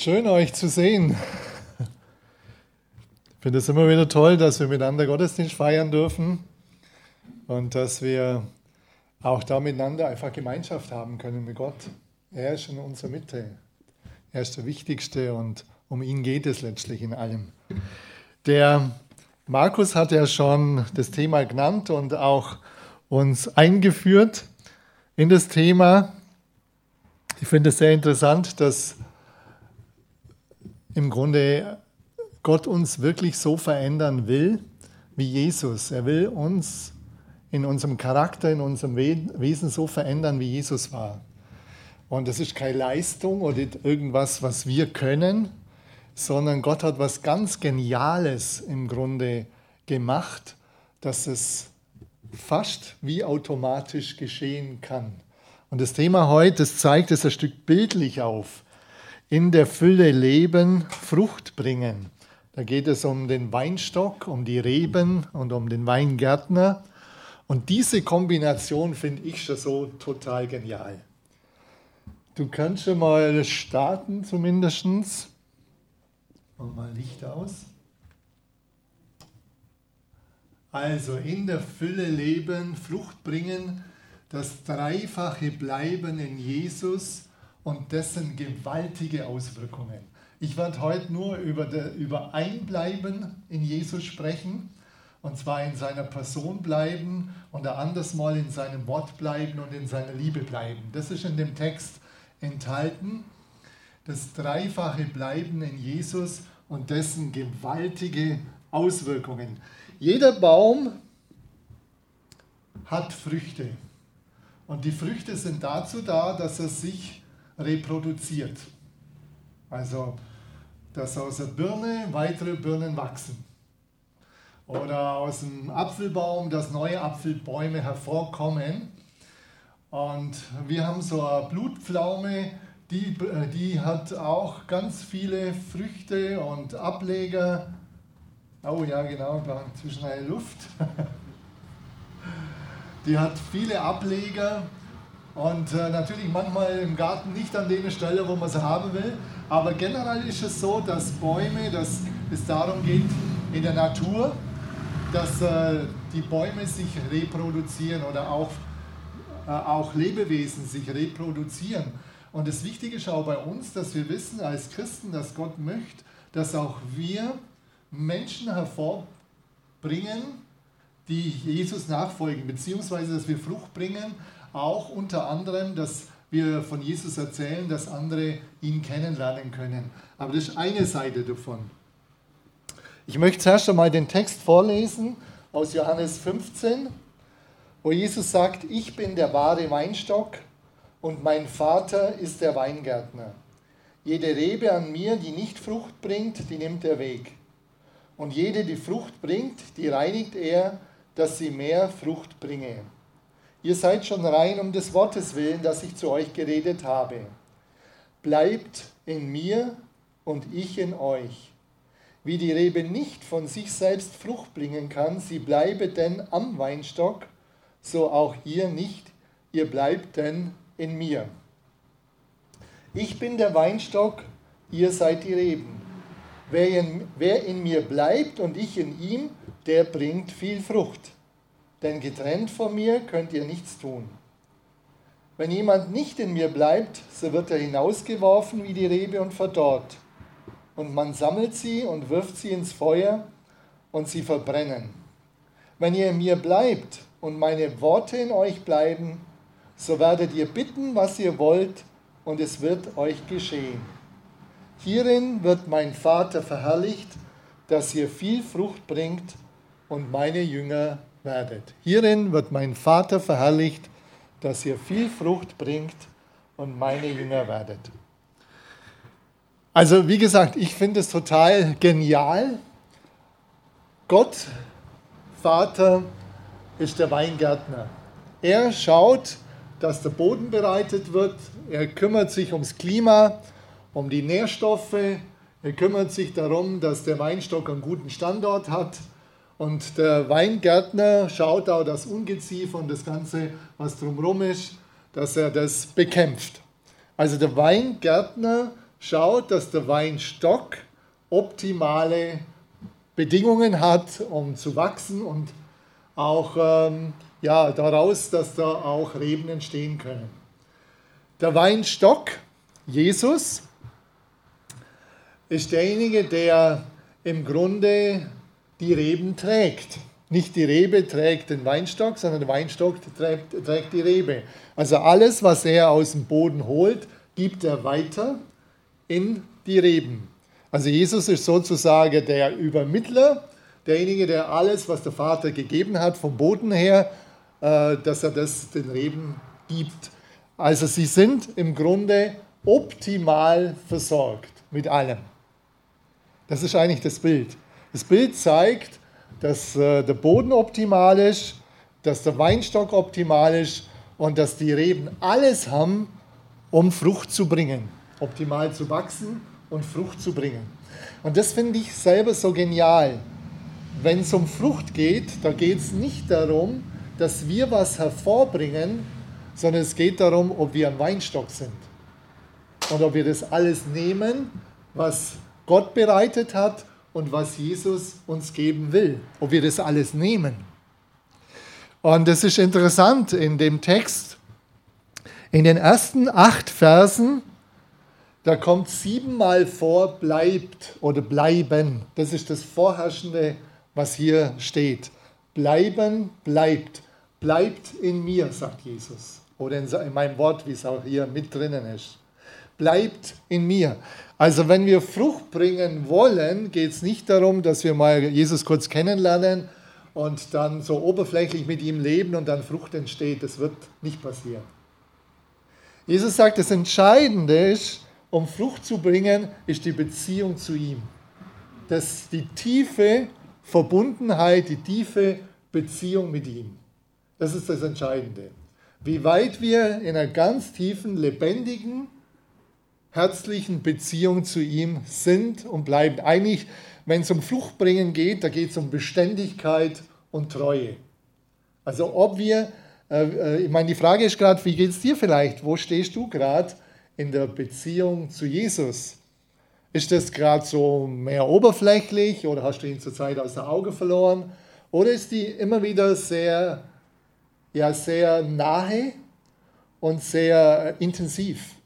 Schön euch zu sehen. Ich finde es immer wieder toll, dass wir miteinander Gottesdienst feiern dürfen und dass wir auch da miteinander einfach Gemeinschaft haben können mit Gott. Er ist in unserer Mitte. Er ist der Wichtigste und um ihn geht es letztlich in allem. Der Markus hat ja schon das Thema genannt und auch uns eingeführt in das Thema. Ich finde es sehr interessant, dass im Grunde Gott uns wirklich so verändern will wie Jesus. Er will uns in unserem Charakter, in unserem Wesen so verändern, wie Jesus war. Und das ist keine Leistung oder irgendwas, was wir können, sondern Gott hat was ganz Geniales im Grunde gemacht, dass es fast wie automatisch geschehen kann. Und das Thema heute, das zeigt es ein Stück bildlich auf. In der Fülle leben, Frucht bringen. Da geht es um den Weinstock, um die Reben und um den Weingärtner. Und diese Kombination finde ich schon so total genial. Du kannst schon mal starten zumindest. Mach mal Licht aus. Also in der Fülle leben, Frucht bringen, das dreifache Bleiben in Jesus und dessen gewaltige Auswirkungen. Ich werde heute nur über, der, über Einbleiben in Jesus sprechen, und zwar in seiner Person bleiben und ein anderes Mal in seinem Wort bleiben und in seiner Liebe bleiben. Das ist in dem Text enthalten. Das dreifache Bleiben in Jesus und dessen gewaltige Auswirkungen. Jeder Baum hat Früchte. Und die Früchte sind dazu da, dass er sich reproduziert. Also dass aus der Birne weitere Birnen wachsen. Oder aus dem Apfelbaum, dass neue Apfelbäume hervorkommen. Und wir haben so eine Blutpflaume, die, die hat auch ganz viele Früchte und Ableger. Oh ja, genau, zwischen der Luft. Die hat viele Ableger und äh, natürlich manchmal im Garten nicht an der Stelle, wo man sie haben will. Aber generell ist es so, dass Bäume, dass es darum geht in der Natur, dass äh, die Bäume sich reproduzieren oder auch, äh, auch Lebewesen sich reproduzieren. Und das Wichtige ist auch bei uns, dass wir wissen als Christen, dass Gott möchte, dass auch wir Menschen hervorbringen, die Jesus nachfolgen, beziehungsweise dass wir Frucht bringen, auch unter anderem, dass wir von Jesus erzählen, dass andere ihn kennenlernen können. Aber das ist eine Seite davon. Ich möchte zuerst einmal den Text vorlesen aus Johannes 15, wo Jesus sagt, ich bin der wahre Weinstock und mein Vater ist der Weingärtner. Jede Rebe an mir, die nicht Frucht bringt, die nimmt er weg. Und jede, die Frucht bringt, die reinigt er, dass sie mehr Frucht bringe. Ihr seid schon rein um des Wortes willen, das ich zu euch geredet habe. Bleibt in mir und ich in euch. Wie die Rebe nicht von sich selbst Frucht bringen kann, sie bleibe denn am Weinstock, so auch ihr nicht, ihr bleibt denn in mir. Ich bin der Weinstock, ihr seid die Reben. Wer in, wer in mir bleibt und ich in ihm, der bringt viel Frucht denn getrennt von mir könnt ihr nichts tun. Wenn jemand nicht in mir bleibt, so wird er hinausgeworfen wie die Rebe und verdorrt. Und man sammelt sie und wirft sie ins Feuer und sie verbrennen. Wenn ihr in mir bleibt und meine Worte in euch bleiben, so werdet ihr bitten, was ihr wollt, und es wird euch geschehen. Hierin wird mein Vater verherrlicht, dass ihr viel Frucht bringt und meine Jünger werdet. Hierin wird mein Vater verherrlicht, dass ihr viel Frucht bringt und meine Jünger werdet. Also wie gesagt, ich finde es total genial. Gott, Vater, ist der Weingärtner. Er schaut, dass der Boden bereitet wird. Er kümmert sich ums Klima, um die Nährstoffe. Er kümmert sich darum, dass der Weinstock einen guten Standort hat und der Weingärtner schaut auch das Ungeziefer und das Ganze, was drumherum ist, dass er das bekämpft. Also der Weingärtner schaut, dass der Weinstock optimale Bedingungen hat, um zu wachsen und auch ähm, ja, daraus, dass da auch Reben entstehen können. Der Weinstock, Jesus, ist derjenige, der im Grunde die Reben trägt. Nicht die Rebe trägt den Weinstock, sondern der Weinstock trägt, trägt die Rebe. Also alles, was er aus dem Boden holt, gibt er weiter in die Reben. Also Jesus ist sozusagen der Übermittler, derjenige, der alles, was der Vater gegeben hat, vom Boden her, äh, dass er das den Reben gibt. Also sie sind im Grunde optimal versorgt mit allem. Das ist eigentlich das Bild. Das Bild zeigt, dass äh, der Boden optimal ist, dass der Weinstock optimal ist und dass die Reben alles haben, um Frucht zu bringen, optimal zu wachsen und Frucht zu bringen. Und das finde ich selber so genial. Wenn es um Frucht geht, da geht es nicht darum, dass wir was hervorbringen, sondern es geht darum, ob wir ein Weinstock sind. Und ob wir das alles nehmen, was Gott bereitet hat und was Jesus uns geben will. Ob wir das alles nehmen. Und es ist interessant in dem Text, in den ersten acht Versen, da kommt siebenmal vor, bleibt oder bleiben. Das ist das Vorherrschende, was hier steht. Bleiben, bleibt. Bleibt in mir, sagt Jesus. Oder in meinem Wort, wie es auch hier mit drinnen ist. Bleibt in mir. Also wenn wir Frucht bringen wollen, geht es nicht darum, dass wir mal Jesus kurz kennenlernen und dann so oberflächlich mit ihm leben und dann Frucht entsteht. Das wird nicht passieren. Jesus sagt, das Entscheidende ist, um Frucht zu bringen, ist die Beziehung zu ihm. Das die tiefe Verbundenheit, die tiefe Beziehung mit ihm. Das ist das Entscheidende. Wie weit wir in einer ganz tiefen, lebendigen, herzlichen Beziehung zu ihm sind und bleiben. Eigentlich, wenn es um Fluchtbringen geht, da geht es um Beständigkeit und Treue. Also ob wir, äh, äh ich meine, die Frage ist gerade, wie geht es dir vielleicht? Wo stehst du gerade in der Beziehung zu Jesus? Ist das gerade so mehr oberflächlich oder hast du ihn zurzeit aus der Auge verloren? Oder ist die immer wieder sehr, ja, sehr nahe und sehr intensiv?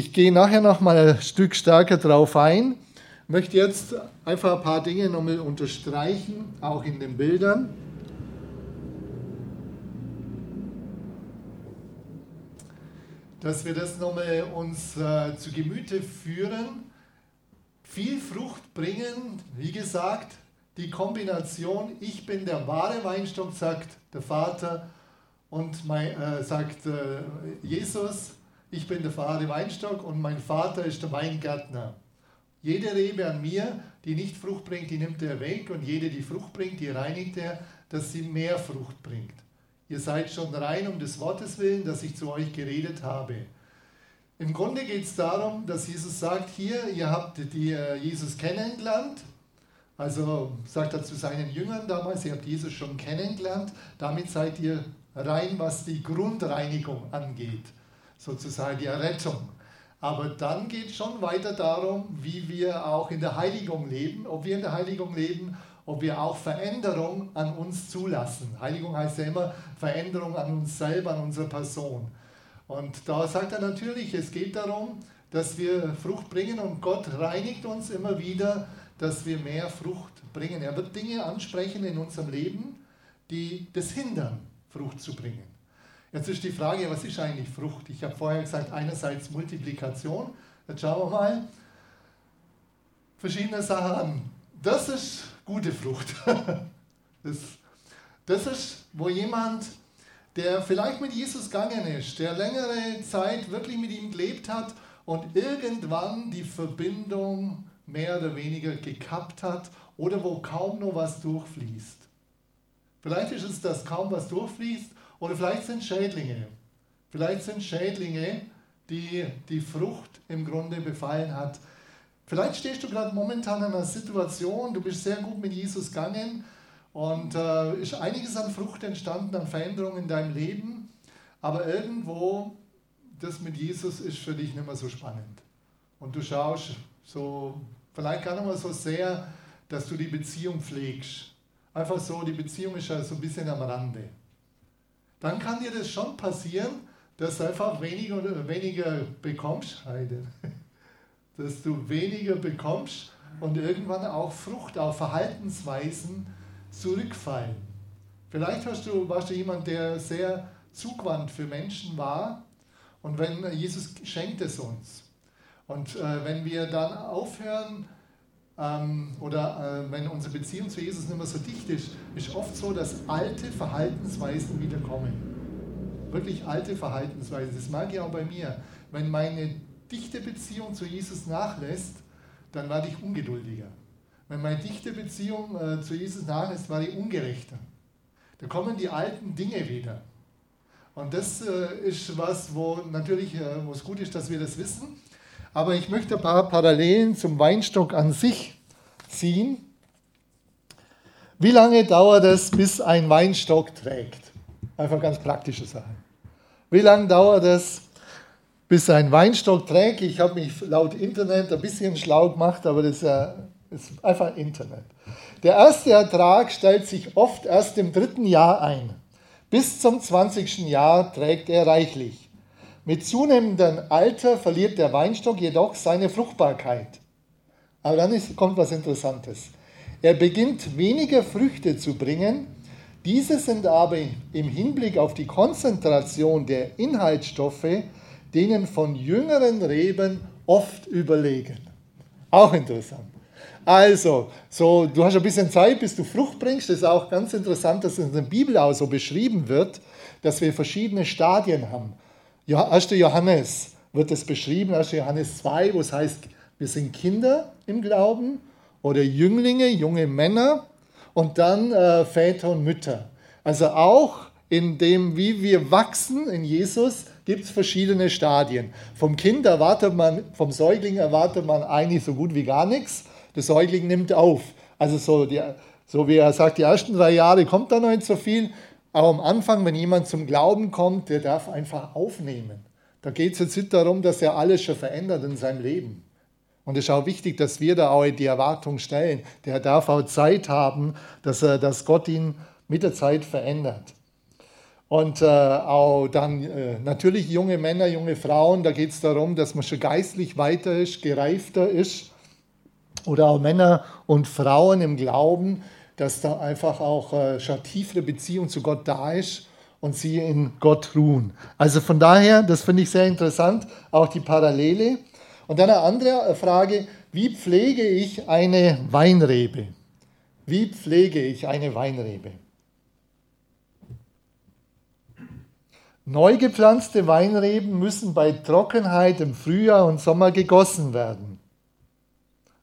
Ich gehe nachher noch mal ein Stück stärker drauf ein. Möchte jetzt einfach ein paar Dinge nochmal unterstreichen, auch in den Bildern. Dass wir das nochmal uns äh, zu Gemüte führen. Viel Frucht bringen, wie gesagt, die Kombination, ich bin der wahre Weinstock, sagt der Vater, und mein, äh, sagt äh, Jesus, ich bin der Vater Weinstock und mein Vater ist der Weingärtner. Jede Rebe an mir, die nicht Frucht bringt, die nimmt er weg und jede, die Frucht bringt, die reinigt er, dass sie mehr Frucht bringt. Ihr seid schon rein um des Wortes willen, dass ich zu euch geredet habe. Im Grunde geht es darum, dass Jesus sagt, hier, ihr habt die, äh, Jesus kennengelernt. Also sagt er zu seinen Jüngern damals, ihr habt Jesus schon kennengelernt. Damit seid ihr rein, was die Grundreinigung angeht sozusagen die Errettung. Aber dann geht es schon weiter darum, wie wir auch in der Heiligung leben, ob wir in der Heiligung leben, ob wir auch Veränderung an uns zulassen. Heiligung heißt ja immer Veränderung an uns selber, an unserer Person. Und da sagt er natürlich, es geht darum, dass wir Frucht bringen und Gott reinigt uns immer wieder, dass wir mehr Frucht bringen. Er wird Dinge ansprechen in unserem Leben, die das hindern, Frucht zu bringen. Jetzt ist die Frage, was ist eigentlich Frucht? Ich habe vorher gesagt, einerseits Multiplikation. Jetzt schauen wir mal verschiedene Sachen an. Das ist gute Frucht. Das, das ist, wo jemand, der vielleicht mit Jesus gegangen ist, der längere Zeit wirklich mit ihm gelebt hat und irgendwann die Verbindung mehr oder weniger gekappt hat oder wo kaum noch was durchfließt. Vielleicht ist es, dass kaum was durchfließt oder vielleicht sind Schädlinge. Vielleicht sind Schädlinge, die die Frucht im Grunde befallen hat. Vielleicht stehst du gerade momentan in einer Situation, du bist sehr gut mit Jesus gegangen und äh, ist einiges an Frucht entstanden, an Veränderungen in deinem Leben, aber irgendwo das mit Jesus ist für dich nicht mehr so spannend. und du schaust so, vielleicht gar nicht mal so sehr, dass du die Beziehung pflegst. Einfach so, die Beziehung ist ja so ein bisschen am Rande. Dann kann dir das schon passieren, dass du einfach weniger, weniger bekommst, Heide. Dass du weniger bekommst und irgendwann auch Frucht, auch Verhaltensweisen zurückfallen. Vielleicht hast du, warst du jemand, der sehr zugwandt für Menschen war und wenn Jesus schenkt es uns. Und äh, wenn wir dann aufhören, ähm, oder äh, wenn unsere Beziehung zu Jesus nicht mehr so dicht ist, ist oft so, dass alte Verhaltensweisen wiederkommen. Wirklich alte Verhaltensweisen. Das mag ich auch bei mir. Wenn meine dichte Beziehung zu Jesus nachlässt, dann werde ich ungeduldiger. Wenn meine dichte Beziehung äh, zu Jesus nachlässt, werde ich ungerechter. Da kommen die alten Dinge wieder. Und das äh, ist was, wo natürlich, äh, wo es gut ist, dass wir das wissen. Aber ich möchte ein paar Parallelen zum Weinstock an sich ziehen. Wie lange dauert es, bis ein Weinstock trägt? Einfach ganz praktische Sache. Wie lange dauert es, bis ein Weinstock trägt? Ich habe mich laut Internet ein bisschen schlau gemacht, aber das ist, ja, ist einfach Internet. Der erste Ertrag stellt sich oft erst im dritten Jahr ein. Bis zum 20. Jahr trägt er reichlich. Mit zunehmendem Alter verliert der Weinstock jedoch seine Fruchtbarkeit. Aber dann ist, kommt was Interessantes. Er beginnt weniger Früchte zu bringen, diese sind aber im Hinblick auf die Konzentration der Inhaltsstoffe denen von jüngeren Reben oft überlegen. Auch interessant. Also, so, du hast ein bisschen Zeit, bis du Frucht bringst. Das ist auch ganz interessant, dass es in der Bibel auch so beschrieben wird, dass wir verschiedene Stadien haben. 1. Johannes wird es beschrieben, 1. Johannes 2, wo es heißt, wir sind Kinder im Glauben oder Jünglinge, junge Männer und dann äh, Väter und Mütter. Also auch in dem, wie wir wachsen in Jesus, gibt es verschiedene Stadien. Vom Kind erwartet man, vom Säugling erwartet man eigentlich so gut wie gar nichts. Der Säugling nimmt auf. Also so, die, so wie er sagt, die ersten drei Jahre kommt da noch nicht so viel. Aber am Anfang, wenn jemand zum Glauben kommt, der darf einfach aufnehmen. Da geht es jetzt nicht darum, dass er alles schon verändert in seinem Leben. Und es ist auch wichtig, dass wir da auch die Erwartung stellen. Der darf auch Zeit haben, dass, er, dass Gott ihn mit der Zeit verändert. Und äh, auch dann äh, natürlich junge Männer, junge Frauen, da geht es darum, dass man schon geistlich weiter ist, gereifter ist. Oder auch Männer und Frauen im Glauben, dass da einfach auch äh, schon tiefere Beziehung zu Gott da ist und sie in Gott ruhen. Also von daher, das finde ich sehr interessant, auch die Parallele. Und dann eine andere Frage, wie pflege ich eine Weinrebe? Wie pflege ich eine Weinrebe? Neu gepflanzte Weinreben müssen bei Trockenheit im Frühjahr und Sommer gegossen werden.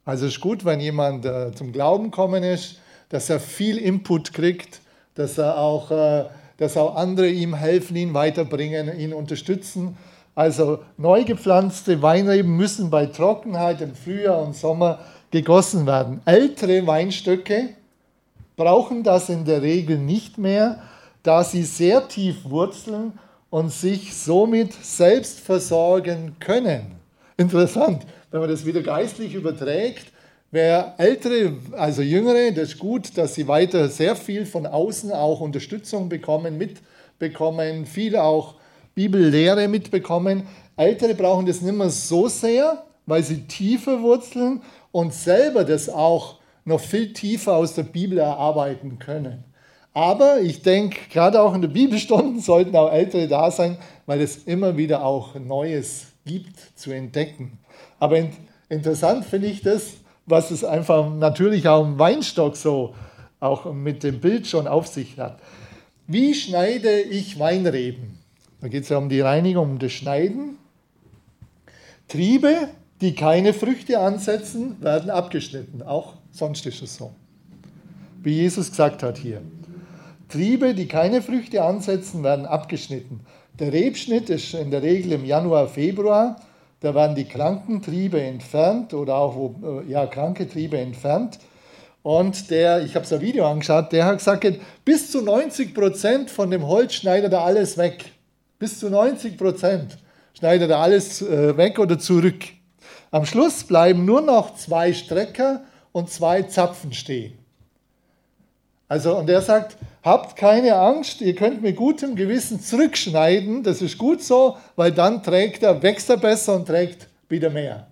Also ist gut, wenn jemand äh, zum Glauben kommen ist, dass er viel Input kriegt, dass er auch, äh, dass auch andere ihm helfen, ihn weiterbringen, ihn unterstützen. Also neu gepflanzte Weinreben müssen bei Trockenheit im Frühjahr und Sommer gegossen werden. Ältere Weinstöcke brauchen das in der Regel nicht mehr, da sie sehr tief wurzeln und sich somit selbst versorgen können. Interessant, wenn man das wieder geistlich überträgt, Wer ältere, also jüngere, das ist gut, dass sie weiter sehr viel von außen auch Unterstützung bekommen, mitbekommen, viel auch Bibellehre mitbekommen. Ältere brauchen das nicht mehr so sehr, weil sie tiefer wurzeln und selber das auch noch viel tiefer aus der Bibel erarbeiten können. Aber ich denke, gerade auch in den Bibelstunden sollten auch Ältere da sein, weil es immer wieder auch Neues gibt zu entdecken. Aber interessant finde ich das, was es einfach natürlich auch im Weinstock so auch mit dem Bild schon auf sich hat. Wie schneide ich Weinreben? Da geht es ja um die Reinigung, um das Schneiden. Triebe, die keine Früchte ansetzen, werden abgeschnitten. Auch sonst ist es so. Wie Jesus gesagt hat hier. Triebe, die keine Früchte ansetzen, werden abgeschnitten. Der Rebschnitt ist in der Regel im Januar, Februar da werden die kranken Triebe entfernt oder auch wo, äh, ja, kranke Triebe entfernt. Und der, ich habe so ein Video angeschaut, der hat gesagt, bis zu 90 Prozent von dem Holz schneidet er alles weg. Bis zu 90 Prozent schneidet er alles äh, weg oder zurück. Am Schluss bleiben nur noch zwei Strecker und zwei Zapfen stehen. Also, und er sagt, habt keine Angst, ihr könnt mit gutem Gewissen zurückschneiden, das ist gut so, weil dann trägt er, wächst er besser und trägt wieder mehr.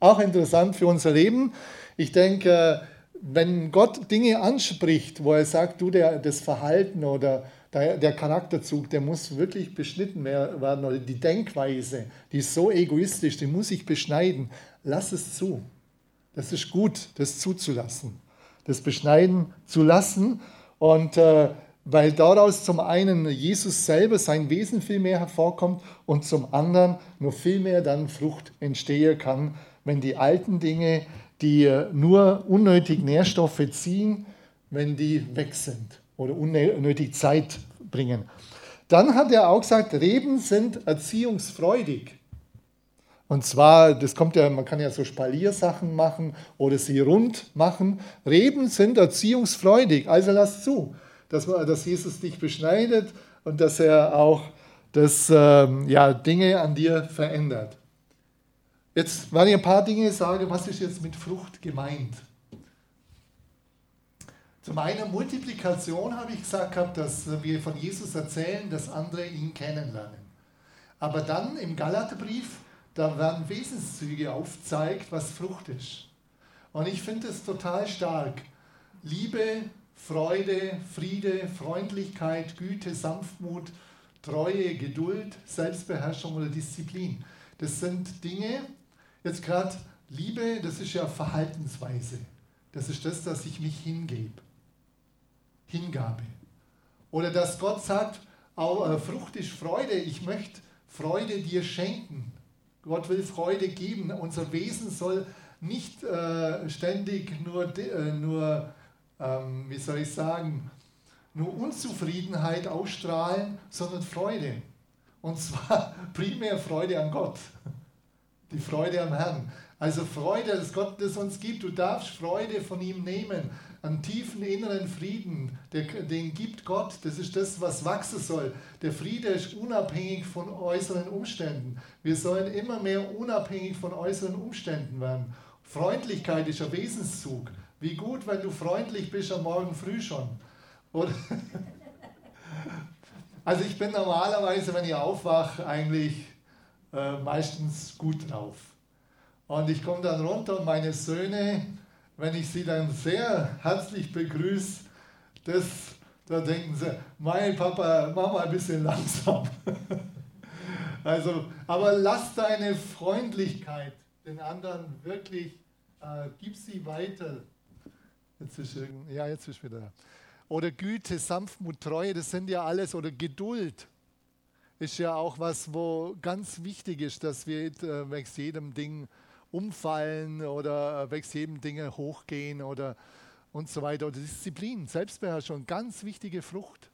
Auch interessant für unser Leben. Ich denke, wenn Gott Dinge anspricht, wo er sagt, du, der, das Verhalten oder der, der Charakterzug, der muss wirklich beschnitten werden oder die Denkweise, die ist so egoistisch, die muss ich beschneiden. Lass es zu. Das ist gut, das zuzulassen, das beschneiden zu lassen. Und äh, weil daraus zum einen Jesus selber sein Wesen viel mehr hervorkommt und zum anderen noch viel mehr dann Frucht entstehen kann, wenn die alten Dinge, die äh, nur unnötig Nährstoffe ziehen, wenn die weg sind oder unnötig Zeit bringen. Dann hat er auch gesagt, Reben sind erziehungsfreudig. Und zwar, das kommt ja, man kann ja so Spaliersachen machen oder sie rund machen. Reben sind erziehungsfreudig. Also lass zu, dass, dass Jesus dich beschneidet und dass er auch das, ähm, ja, Dinge an dir verändert. Jetzt, wenn ich ein paar Dinge sage, was ist jetzt mit Frucht gemeint? Zu meiner Multiplikation habe ich gesagt, gehabt, dass wir von Jesus erzählen, dass andere ihn kennenlernen. Aber dann im Galaterbrief, da werden Wesenszüge aufzeigt, was Frucht ist. Und ich finde es total stark. Liebe, Freude, Friede, Freundlichkeit, Güte, Sanftmut, Treue, Geduld, Selbstbeherrschung oder Disziplin. Das sind Dinge, jetzt gerade Liebe, das ist ja Verhaltensweise. Das ist das, dass ich mich hingebe. Hingabe. Oder dass Gott sagt, äh, Frucht ist Freude, ich möchte Freude dir schenken. Gott will Freude geben. Unser Wesen soll nicht äh, ständig nur, äh, nur ähm, wie soll ich sagen, nur Unzufriedenheit ausstrahlen, sondern Freude. Und zwar primär Freude an Gott. Die Freude am Herrn. Also Freude, dass Gott das uns gibt. Du darfst Freude von ihm nehmen einen tiefen inneren Frieden, den gibt Gott. Das ist das, was wachsen soll. Der Friede ist unabhängig von äußeren Umständen. Wir sollen immer mehr unabhängig von äußeren Umständen werden. Freundlichkeit ist ein Wesenszug. Wie gut, wenn du freundlich bist am Morgen früh schon. Oder? Also ich bin normalerweise, wenn ich aufwache, eigentlich äh, meistens gut drauf. Und ich komme dann runter und meine Söhne, wenn ich sie dann sehr herzlich begrüße, das, da denken sie, mein Papa, mach mal ein bisschen langsam. also, aber lass deine Freundlichkeit den anderen wirklich, äh, gib sie weiter. Jetzt ist, ja, jetzt ist wieder. Oder Güte, Sanftmut, Treue, das sind ja alles, oder Geduld ist ja auch was, wo ganz wichtig ist, dass wir äh, jedem Ding umfallen oder wegen jedem Dinge hochgehen oder und so weiter. Oder Disziplin, Selbstbeherrschung, ganz wichtige Frucht,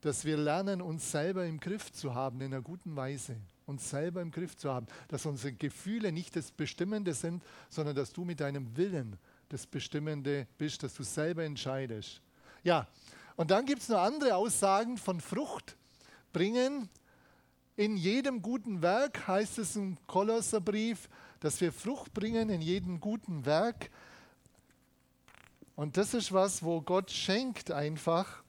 dass wir lernen, uns selber im Griff zu haben, in einer guten Weise. Uns selber im Griff zu haben. Dass unsere Gefühle nicht das Bestimmende sind, sondern dass du mit deinem Willen das Bestimmende bist, dass du selber entscheidest. Ja, und dann gibt es noch andere Aussagen von Frucht bringen. In jedem guten Werk heißt es im Kolosserbrief, dass wir Frucht bringen in jedem guten Werk. Und das ist was, wo Gott schenkt einfach.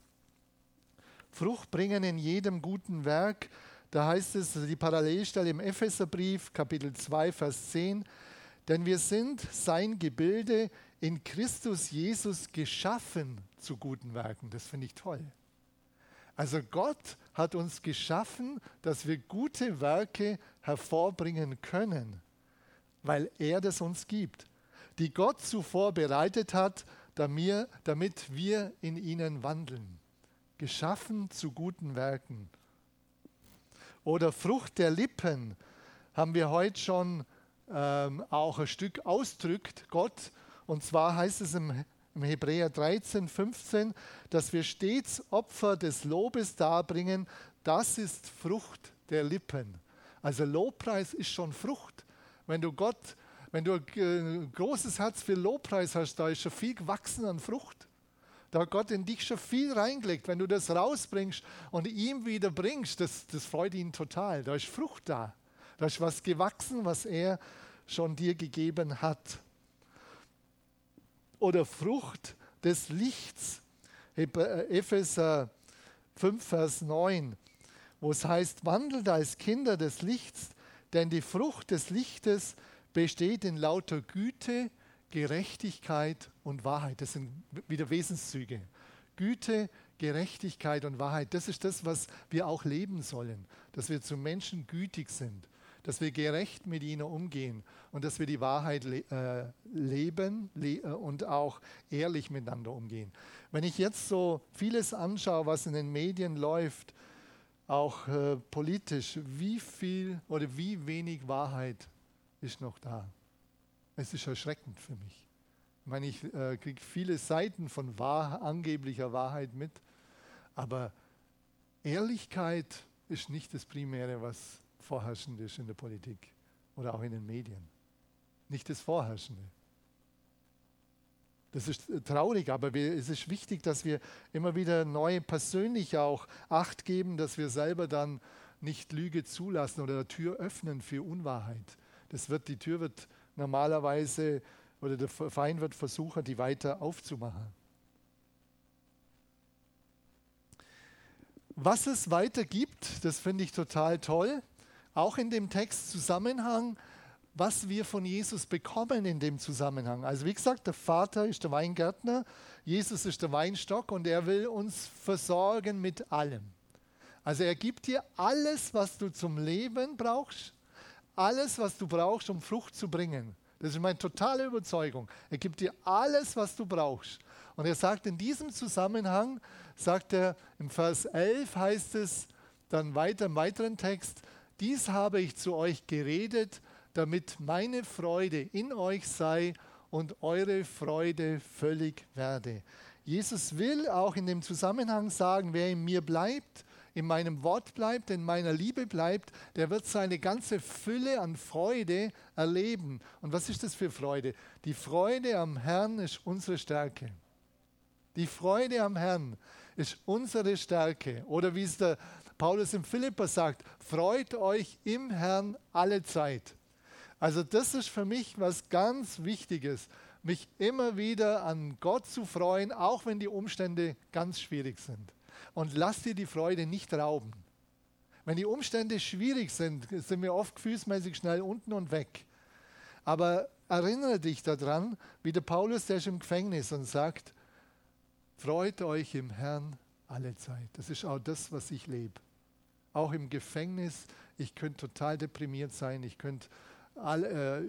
Frucht bringen in jedem guten Werk. Da heißt es, die Parallelstelle im Epheserbrief, Kapitel 2, Vers 10, denn wir sind sein Gebilde in Christus Jesus geschaffen zu guten Werken. Das finde ich toll. Also Gott hat uns geschaffen, dass wir gute Werke hervorbringen können weil er das uns gibt, die Gott zuvor bereitet hat, damit wir in ihnen wandeln, geschaffen zu guten Werken. Oder Frucht der Lippen haben wir heute schon ähm, auch ein Stück ausdrückt, Gott. Und zwar heißt es im, im Hebräer 13, 15, dass wir stets Opfer des Lobes darbringen. Das ist Frucht der Lippen. Also Lobpreis ist schon Frucht. Wenn du Gott, wenn du ein großes Herz für Lobpreis hast, da ist schon viel gewachsen an Frucht. Da hat Gott in dich schon viel reingelegt. Wenn du das rausbringst und ihm wieder bringst, das, das freut ihn total. Da ist Frucht da. Da ist was gewachsen, was er schon dir gegeben hat. Oder Frucht des Lichts. Äh, Epheser 5, Vers 9, wo es heißt, wandelt als Kinder des Lichts, denn die Frucht des Lichtes besteht in lauter Güte, Gerechtigkeit und Wahrheit. Das sind wieder Wesenszüge. Güte, Gerechtigkeit und Wahrheit, das ist das, was wir auch leben sollen. Dass wir zu Menschen gütig sind, dass wir gerecht mit ihnen umgehen und dass wir die Wahrheit le äh, leben le äh, und auch ehrlich miteinander umgehen. Wenn ich jetzt so vieles anschaue, was in den Medien läuft, auch äh, politisch, wie viel oder wie wenig Wahrheit ist noch da? Es ist erschreckend für mich. Ich meine, ich äh, kriege viele Seiten von wahr, angeblicher Wahrheit mit, aber Ehrlichkeit ist nicht das Primäre, was vorherrschend ist in der Politik oder auch in den Medien. Nicht das Vorherrschende. Das ist äh, traurig, aber es ist wichtig, dass wir immer wieder neu persönlich auch Acht geben, dass wir selber dann nicht Lüge zulassen oder Tür öffnen für Unwahrheit. Das wird, die Tür wird normalerweise, oder der Feind wird versuchen, die weiter aufzumachen. Was es weiter gibt, das finde ich total toll, auch in dem Text Zusammenhang, was wir von Jesus bekommen in dem Zusammenhang. Also wie gesagt, der Vater ist der Weingärtner, Jesus ist der Weinstock und er will uns versorgen mit allem. Also er gibt dir alles, was du zum Leben brauchst, alles, was du brauchst, um Frucht zu bringen. Das ist meine totale Überzeugung. Er gibt dir alles, was du brauchst. Und er sagt in diesem Zusammenhang, sagt er im Vers 11 heißt es dann weiter im weiteren Text, dies habe ich zu euch geredet, damit meine Freude in euch sei und eure Freude völlig werde. Jesus will auch in dem Zusammenhang sagen, wer in mir bleibt in meinem Wort bleibt, in meiner Liebe bleibt, der wird seine ganze Fülle an Freude erleben. Und was ist das für Freude? Die Freude am Herrn ist unsere Stärke. Die Freude am Herrn ist unsere Stärke. Oder wie es der Paulus im Philippa sagt, freut euch im Herrn alle Zeit. Also das ist für mich was ganz Wichtiges, mich immer wieder an Gott zu freuen, auch wenn die Umstände ganz schwierig sind und lass dir die Freude nicht rauben. Wenn die Umstände schwierig sind, sind wir oft gefühlsmäßig schnell unten und weg. Aber erinnere dich daran, wie der Paulus, der ist im Gefängnis und sagt, freut euch im Herrn alle Zeit. Das ist auch das, was ich lebe. Auch im Gefängnis, ich könnte total deprimiert sein, ich könnte all, äh,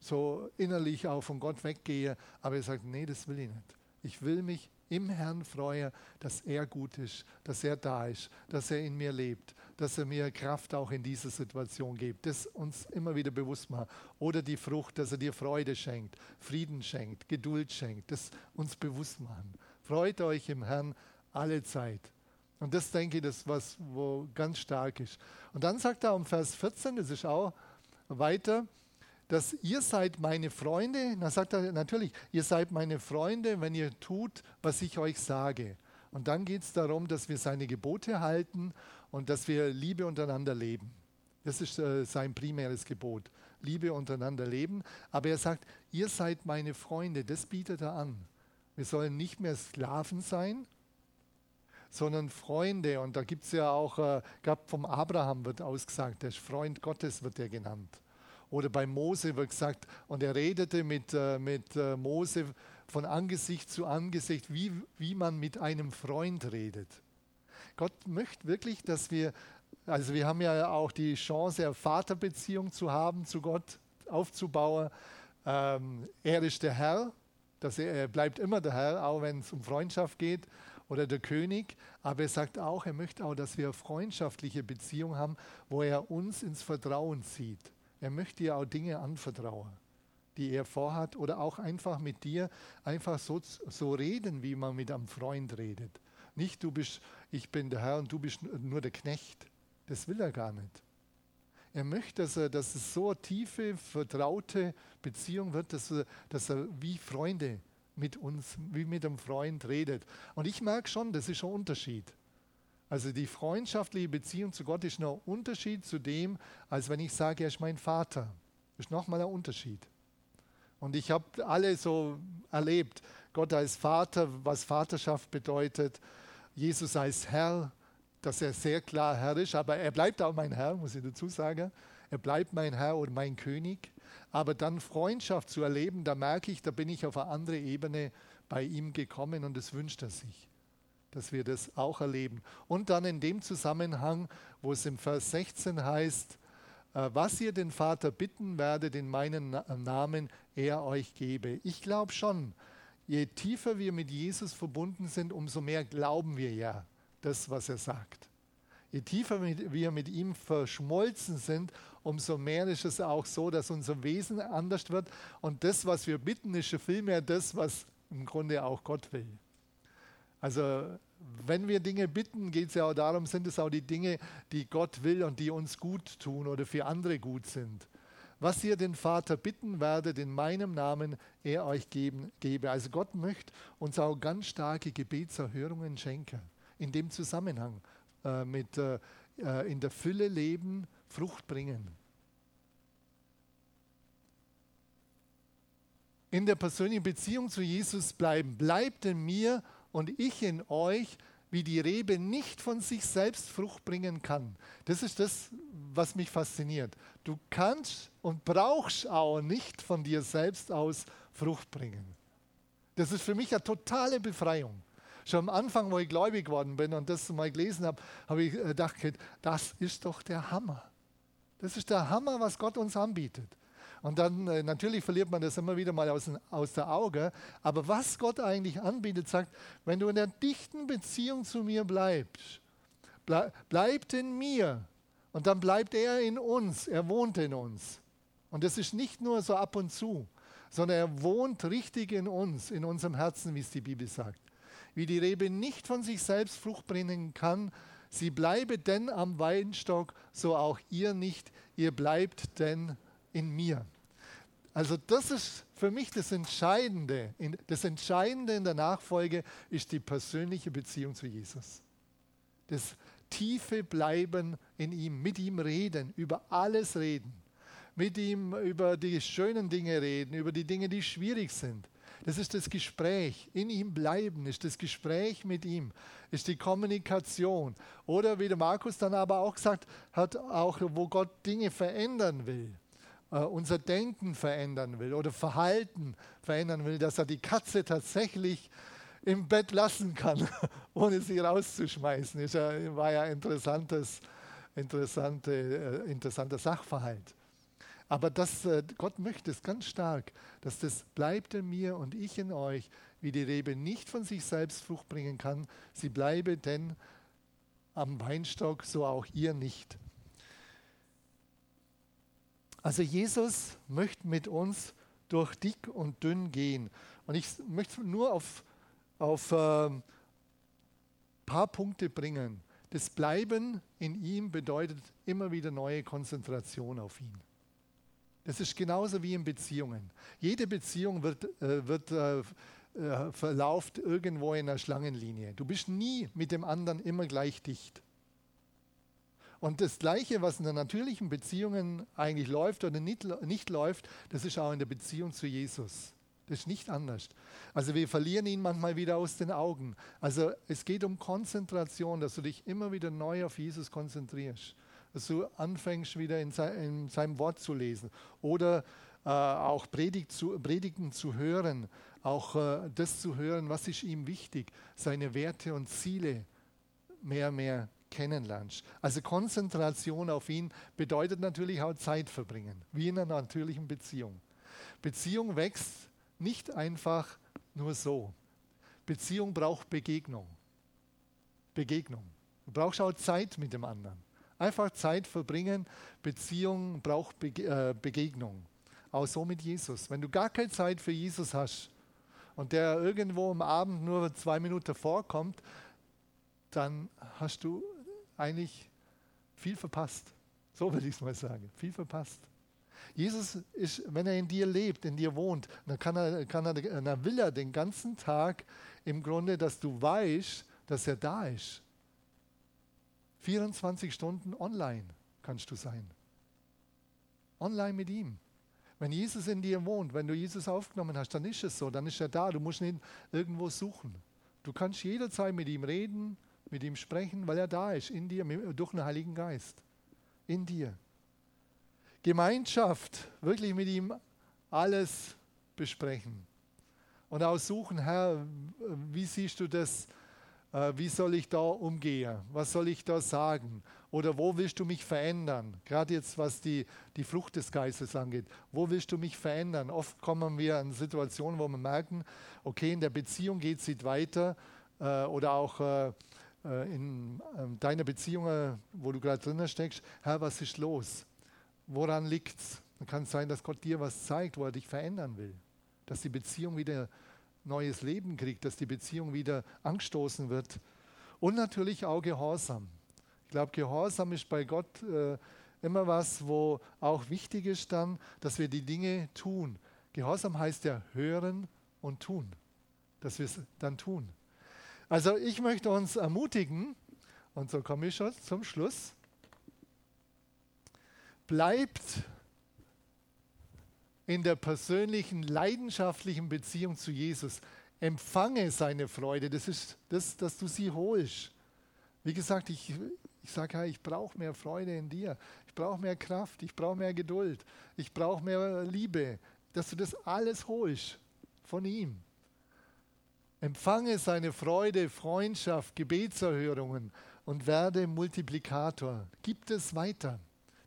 so innerlich auch von Gott weggehen, aber er sagt, nee, das will ich nicht. Ich will mich im Herrn freue, dass er gut ist, dass er da ist, dass er in mir lebt, dass er mir Kraft auch in dieser Situation gibt. Das uns immer wieder bewusst machen. Oder die Frucht, dass er dir Freude schenkt, Frieden schenkt, Geduld schenkt. Das uns bewusst machen. Freut euch im Herrn alle Zeit. Und das denke ich, das was wo ganz stark ist. Und dann sagt er um Vers 14, das ist auch weiter, dass ihr seid meine Freunde. Dann sagt er natürlich, ihr seid meine Freunde, wenn ihr tut, was ich euch sage. Und dann geht es darum, dass wir seine Gebote halten und dass wir Liebe untereinander leben. Das ist äh, sein primäres Gebot. Liebe untereinander leben. Aber er sagt, ihr seid meine Freunde. Das bietet er an. Wir sollen nicht mehr Sklaven sein, sondern Freunde. Und da gibt es ja auch, äh, gab vom Abraham wird ausgesagt, der Freund Gottes wird er genannt. Oder bei Mose wird gesagt, und er redete mit, äh, mit äh, Mose von Angesicht zu Angesicht, wie, wie man mit einem Freund redet. Gott möchte wirklich, dass wir, also wir haben ja auch die Chance, eine Vaterbeziehung zu haben, zu Gott aufzubauen. Ähm, er ist der Herr, dass er, er bleibt immer der Herr, auch wenn es um Freundschaft geht oder der König. Aber er sagt auch, er möchte auch, dass wir eine freundschaftliche Beziehung haben, wo er uns ins Vertrauen zieht. Er möchte dir auch Dinge anvertrauen, die er vorhat oder auch einfach mit dir einfach so, so reden, wie man mit einem Freund redet. Nicht du bist, ich bin der Herr und du bist nur der Knecht. Das will er gar nicht. Er möchte, dass, er, dass es so eine tiefe, vertraute Beziehung wird, dass er, dass er wie Freunde mit uns, wie mit einem Freund redet. Und ich merke schon, das ist ein Unterschied. Also die freundschaftliche Beziehung zu Gott ist noch ein Unterschied zu dem, als wenn ich sage, er ist mein Vater. Ist nochmal ein Unterschied. Und ich habe alle so erlebt. Gott als Vater, was Vaterschaft bedeutet. Jesus als Herr, dass er sehr klar Herr ist. Aber er bleibt auch mein Herr, muss ich dazu sagen. Er bleibt mein Herr und mein König. Aber dann Freundschaft zu erleben, da merke ich, da bin ich auf eine andere Ebene bei ihm gekommen und das wünscht er sich, dass wir das auch erleben. Und dann in dem Zusammenhang, wo es im Vers 16 heißt, äh, was ihr den Vater bitten werdet in meinen Namen, er euch gebe. Ich glaube schon, je tiefer wir mit Jesus verbunden sind, umso mehr glauben wir ja das, was er sagt. Je tiefer wir mit ihm verschmolzen sind, umso mehr ist es auch so, dass unser Wesen anders wird. Und das, was wir bitten, ist vielmehr das, was im Grunde auch Gott will. Also wenn wir Dinge bitten, geht es ja auch darum, sind es auch die Dinge, die Gott will und die uns gut tun oder für andere gut sind. Was ihr den Vater bitten werdet in meinem Namen, er euch geben, gebe. Also Gott möchte uns auch ganz starke Gebetserhörungen schenken. In dem Zusammenhang äh, mit äh, äh in der Fülle leben, Frucht bringen. In der persönlichen Beziehung zu Jesus bleiben. Bleibt in mir und ich in euch, wie die Rebe nicht von sich selbst Frucht bringen kann. Das ist das, was mich fasziniert. Du kannst und brauchst auch nicht von dir selbst aus Frucht bringen. Das ist für mich eine totale Befreiung. Schon am Anfang, wo ich gläubig geworden bin und das mal gelesen habe, habe ich gedacht, das ist doch der Hammer. Das ist der Hammer, was Gott uns anbietet. Und dann äh, natürlich verliert man das immer wieder mal aus, aus der Auge. Aber was Gott eigentlich anbietet, sagt, wenn du in der dichten Beziehung zu mir bleibst, bleib, bleibt in mir und dann bleibt er in uns, er wohnt in uns. Und das ist nicht nur so ab und zu, sondern er wohnt richtig in uns, in unserem Herzen, wie es die Bibel sagt. Wie die Rebe nicht von sich selbst Frucht bringen kann, sie bleibe denn am Weinstock, so auch ihr nicht, ihr bleibt denn in mir. Also das ist für mich das Entscheidende. Das Entscheidende in der Nachfolge ist die persönliche Beziehung zu Jesus. Das tiefe Bleiben in ihm, mit ihm reden, über alles reden, mit ihm über die schönen Dinge reden, über die Dinge, die schwierig sind. Das ist das Gespräch. In ihm bleiben ist das Gespräch mit ihm, ist die Kommunikation. Oder wie der Markus dann aber auch gesagt hat, auch wo Gott Dinge verändern will unser Denken verändern will oder Verhalten verändern will, dass er die Katze tatsächlich im Bett lassen kann, ohne sie rauszuschmeißen. Das war ja ein interessantes, interessante, äh, interessanter Sachverhalt. Aber das, äh, Gott möchte es ganz stark, dass das bleibt in mir und ich in euch, wie die Rebe nicht von sich selbst Frucht bringen kann. Sie bleibe denn am Weinstock, so auch ihr nicht. Also Jesus möchte mit uns durch dick und dünn gehen. Und ich möchte nur auf, ein äh, paar Punkte bringen. Das Bleiben in ihm bedeutet immer wieder neue Konzentration auf ihn. Das ist genauso wie in Beziehungen. Jede Beziehung wird, äh, wird äh, äh verlauft irgendwo in einer Schlangenlinie. Du bist nie mit dem anderen immer gleich dicht. Und das Gleiche, was in den natürlichen Beziehungen eigentlich läuft oder nicht, nicht läuft, das ist auch in der Beziehung zu Jesus. Das ist nicht anders. Also wir verlieren ihn manchmal wieder aus den Augen. Also es geht um Konzentration, dass du dich immer wieder neu auf Jesus konzentrierst. Dass du anfängst wieder in, in seinem Wort zu lesen oder äh, auch Predigt zu, Predigten zu hören, auch äh, das zu hören, was ist ihm wichtig, seine Werte und Ziele mehr, mehr kennenlernst. Also Konzentration auf ihn bedeutet natürlich auch Zeit verbringen, wie in einer natürlichen Beziehung. Beziehung wächst nicht einfach nur so. Beziehung braucht Begegnung. Begegnung. Du brauchst auch Zeit mit dem anderen. Einfach Zeit verbringen. Beziehung braucht äh, Begegnung. Auch so mit Jesus. Wenn du gar keine Zeit für Jesus hast und der irgendwo am Abend nur zwei Minuten vorkommt, dann hast du eigentlich viel verpasst. So will ich es mal sagen. Viel verpasst. Jesus ist, wenn er in dir lebt, in dir wohnt, dann, kann er, kann er, dann will er den ganzen Tag im Grunde, dass du weißt, dass er da ist. 24 Stunden online kannst du sein. Online mit ihm. Wenn Jesus in dir wohnt, wenn du Jesus aufgenommen hast, dann ist es so, dann ist er da. Du musst ihn irgendwo suchen. Du kannst jederzeit mit ihm reden, mit ihm sprechen, weil er da ist, in dir, durch den Heiligen Geist. In dir. Gemeinschaft, wirklich mit ihm alles besprechen. Und auch suchen, Herr, wie siehst du das? Äh, wie soll ich da umgehen? Was soll ich da sagen? Oder wo willst du mich verändern? Gerade jetzt, was die, die Frucht des Geistes angeht. Wo willst du mich verändern? Oft kommen wir in Situationen, wo wir merken, okay, in der Beziehung geht es nicht weiter. Äh, oder auch äh, in deiner Beziehung, wo du gerade drinnen steckst, Herr, was ist los? Woran liegt es? Dann kann es sein, dass Gott dir was zeigt, wo er dich verändern will. Dass die Beziehung wieder neues Leben kriegt, dass die Beziehung wieder angestoßen wird. Und natürlich auch Gehorsam. Ich glaube, Gehorsam ist bei Gott äh, immer was, wo auch wichtig ist dann, dass wir die Dinge tun. Gehorsam heißt ja hören und tun. Dass wir es dann tun. Also ich möchte uns ermutigen, und so komme ich schon zum Schluss, bleibt in der persönlichen, leidenschaftlichen Beziehung zu Jesus. Empfange seine Freude, das ist das, dass du sie holst. Wie gesagt, ich, ich sage, ich brauche mehr Freude in dir. Ich brauche mehr Kraft, ich brauche mehr Geduld, ich brauche mehr Liebe, dass du das alles holst von ihm. Empfange seine Freude, Freundschaft, Gebetserhörungen und werde Multiplikator. Gib es weiter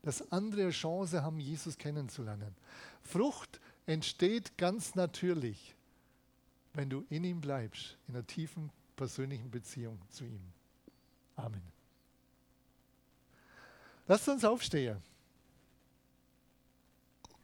dass andere Chance haben, Jesus kennenzulernen. Frucht entsteht ganz natürlich, wenn du in ihm bleibst, in einer tiefen persönlichen Beziehung zu ihm. Amen. Lasst uns aufstehen.